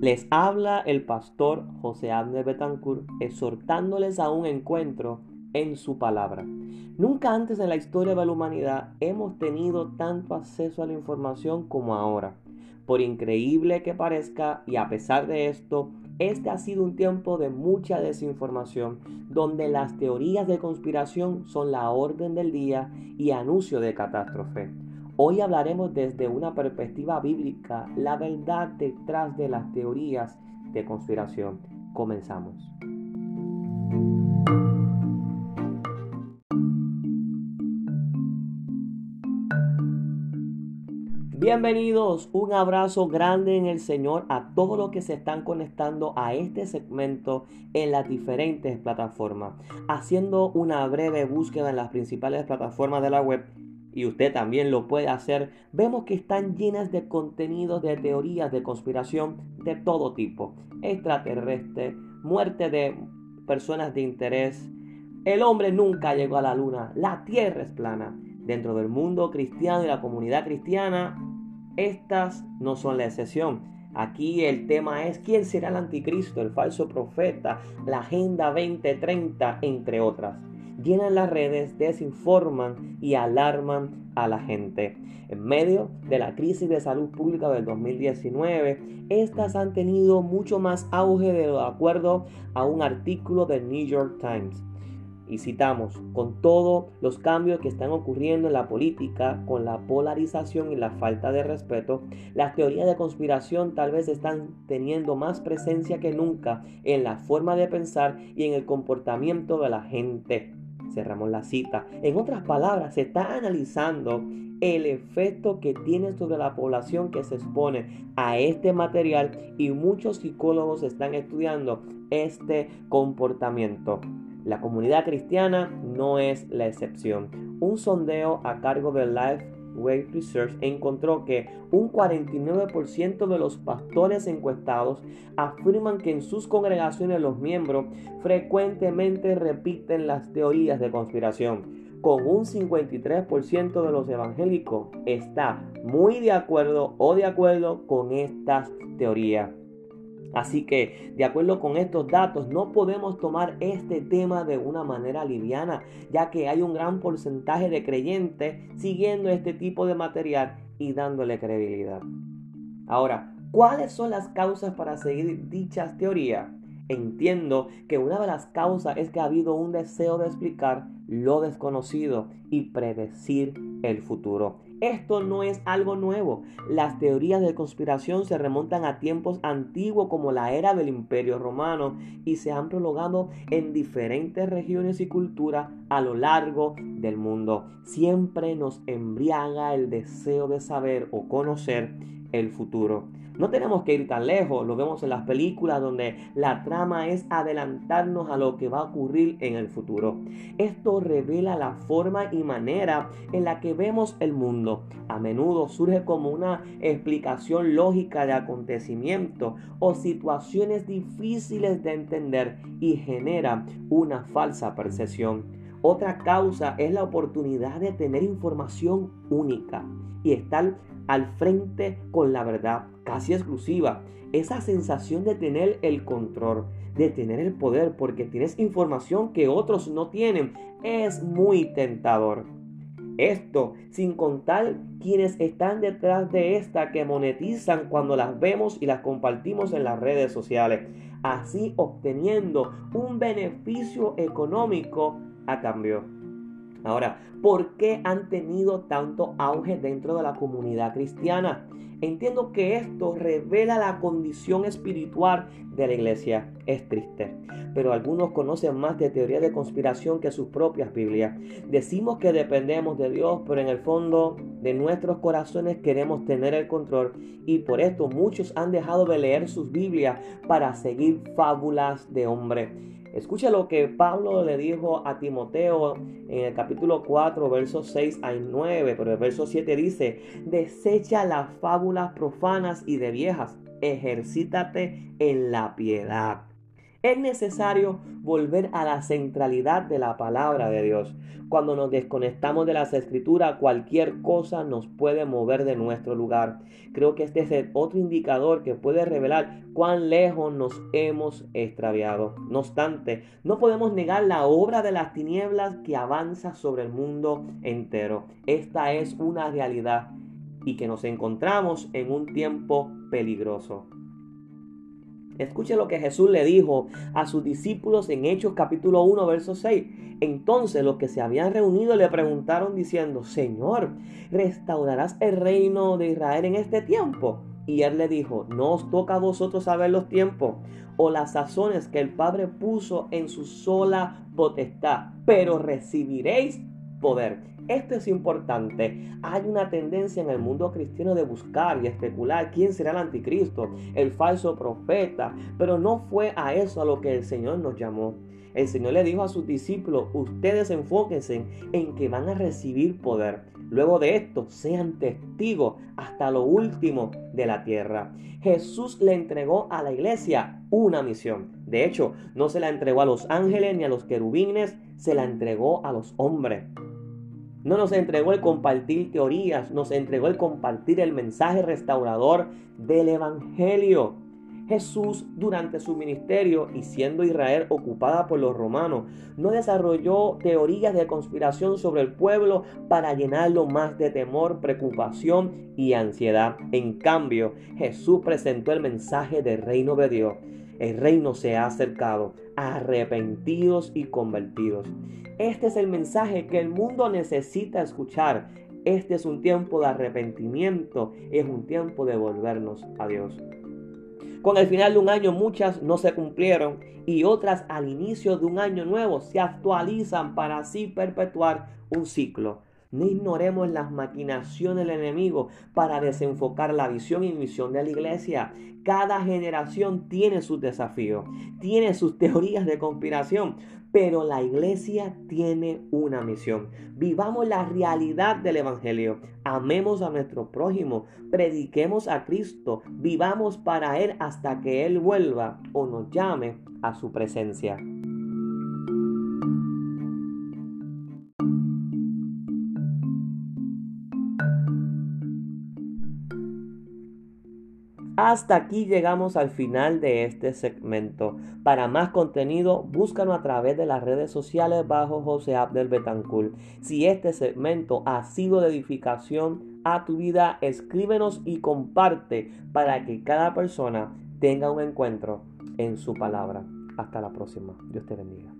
Les habla el pastor José Abner Betancourt exhortándoles a un encuentro en su palabra. Nunca antes en la historia de la humanidad hemos tenido tanto acceso a la información como ahora. Por increíble que parezca, y a pesar de esto, este ha sido un tiempo de mucha desinformación, donde las teorías de conspiración son la orden del día y anuncio de catástrofe. Hoy hablaremos desde una perspectiva bíblica la verdad detrás de las teorías de conspiración. Comenzamos. Bienvenidos, un abrazo grande en el Señor a todos los que se están conectando a este segmento en las diferentes plataformas. Haciendo una breve búsqueda en las principales plataformas de la web, y usted también lo puede hacer, vemos que están llenas de contenidos de teorías de conspiración de todo tipo. Extraterrestre, muerte de personas de interés. El hombre nunca llegó a la luna, la tierra es plana. Dentro del mundo cristiano y la comunidad cristiana, estas no son la excepción. Aquí el tema es quién será el anticristo, el falso profeta, la Agenda 2030, entre otras llenan las redes, desinforman y alarman a la gente. En medio de la crisis de salud pública del 2019, estas han tenido mucho más auge de acuerdo a un artículo del New York Times. Y citamos, con todos los cambios que están ocurriendo en la política, con la polarización y la falta de respeto, las teorías de conspiración tal vez están teniendo más presencia que nunca en la forma de pensar y en el comportamiento de la gente. Cerramos la cita. En otras palabras, se está analizando el efecto que tiene sobre la población que se expone a este material y muchos psicólogos están estudiando este comportamiento. La comunidad cristiana no es la excepción. Un sondeo a cargo de Life Way Research encontró que un 49% de los pastores encuestados afirman que en sus congregaciones los miembros frecuentemente repiten las teorías de conspiración. Con un 53% de los evangélicos está muy de acuerdo o de acuerdo con estas teorías. Así que, de acuerdo con estos datos, no podemos tomar este tema de una manera liviana, ya que hay un gran porcentaje de creyentes siguiendo este tipo de material y dándole credibilidad. Ahora, ¿cuáles son las causas para seguir dichas teorías? Entiendo que una de las causas es que ha habido un deseo de explicar lo desconocido y predecir el futuro. Esto no es algo nuevo. Las teorías de conspiración se remontan a tiempos antiguos como la era del Imperio Romano y se han prolongado en diferentes regiones y culturas a lo largo del mundo. Siempre nos embriaga el deseo de saber o conocer el futuro. No tenemos que ir tan lejos, lo vemos en las películas donde la trama es adelantarnos a lo que va a ocurrir en el futuro. Esto revela la forma y manera en la que vemos el mundo. A menudo surge como una explicación lógica de acontecimientos o situaciones difíciles de entender y genera una falsa percepción. Otra causa es la oportunidad de tener información única y estar al frente con la verdad casi exclusiva. Esa sensación de tener el control, de tener el poder, porque tienes información que otros no tienen, es muy tentador. Esto sin contar quienes están detrás de esta que monetizan cuando las vemos y las compartimos en las redes sociales, así obteniendo un beneficio económico a cambio. Ahora, ¿por qué han tenido tanto auge dentro de la comunidad cristiana? Entiendo que esto revela la condición espiritual de la iglesia. Es triste, pero algunos conocen más de teoría de conspiración que sus propias Biblias. Decimos que dependemos de Dios, pero en el fondo de nuestros corazones queremos tener el control y por esto muchos han dejado de leer sus Biblias para seguir fábulas de hombre. Escucha lo que Pablo le dijo a Timoteo en el capítulo 4, versos 6 al 9, pero el verso 7 dice, desecha las fábulas profanas y de viejas, ejercítate en la piedad. Es necesario volver a la centralidad de la palabra de Dios. Cuando nos desconectamos de las escrituras, cualquier cosa nos puede mover de nuestro lugar. Creo que este es otro indicador que puede revelar cuán lejos nos hemos extraviado. No obstante, no podemos negar la obra de las tinieblas que avanza sobre el mundo entero. Esta es una realidad y que nos encontramos en un tiempo peligroso. Escuche lo que Jesús le dijo a sus discípulos en Hechos capítulo 1, verso 6. Entonces los que se habían reunido le preguntaron diciendo, Señor, ¿restaurarás el reino de Israel en este tiempo? Y él le dijo, no os toca a vosotros saber los tiempos o las sazones que el Padre puso en su sola potestad, pero recibiréis poder. Esto es importante. Hay una tendencia en el mundo cristiano de buscar y especular quién será el anticristo, el falso profeta, pero no fue a eso a lo que el Señor nos llamó. El Señor le dijo a sus discípulos, ustedes enfóquense en que van a recibir poder. Luego de esto, sean testigos hasta lo último de la tierra. Jesús le entregó a la iglesia una misión. De hecho, no se la entregó a los ángeles ni a los querubines, se la entregó a los hombres. No nos entregó el compartir teorías, nos entregó el compartir el mensaje restaurador del Evangelio. Jesús durante su ministerio y siendo Israel ocupada por los romanos, no desarrolló teorías de conspiración sobre el pueblo para llenarlo más de temor, preocupación y ansiedad. En cambio, Jesús presentó el mensaje del reino de Dios. El reino se ha acercado, arrepentidos y convertidos. Este es el mensaje que el mundo necesita escuchar. Este es un tiempo de arrepentimiento, es un tiempo de volvernos a Dios. Con el final de un año muchas no se cumplieron y otras al inicio de un año nuevo se actualizan para así perpetuar un ciclo. No ignoremos las maquinaciones del enemigo para desenfocar la visión y misión de la iglesia. Cada generación tiene sus desafíos, tiene sus teorías de conspiración, pero la iglesia tiene una misión. Vivamos la realidad del Evangelio. Amemos a nuestro prójimo. Prediquemos a Cristo. Vivamos para Él hasta que Él vuelva o nos llame a su presencia. Hasta aquí llegamos al final de este segmento. Para más contenido, búscanos a través de las redes sociales bajo José Abdel Betancourt. Si este segmento ha sido de edificación a tu vida, escríbenos y comparte para que cada persona tenga un encuentro en su palabra. Hasta la próxima. Dios te bendiga.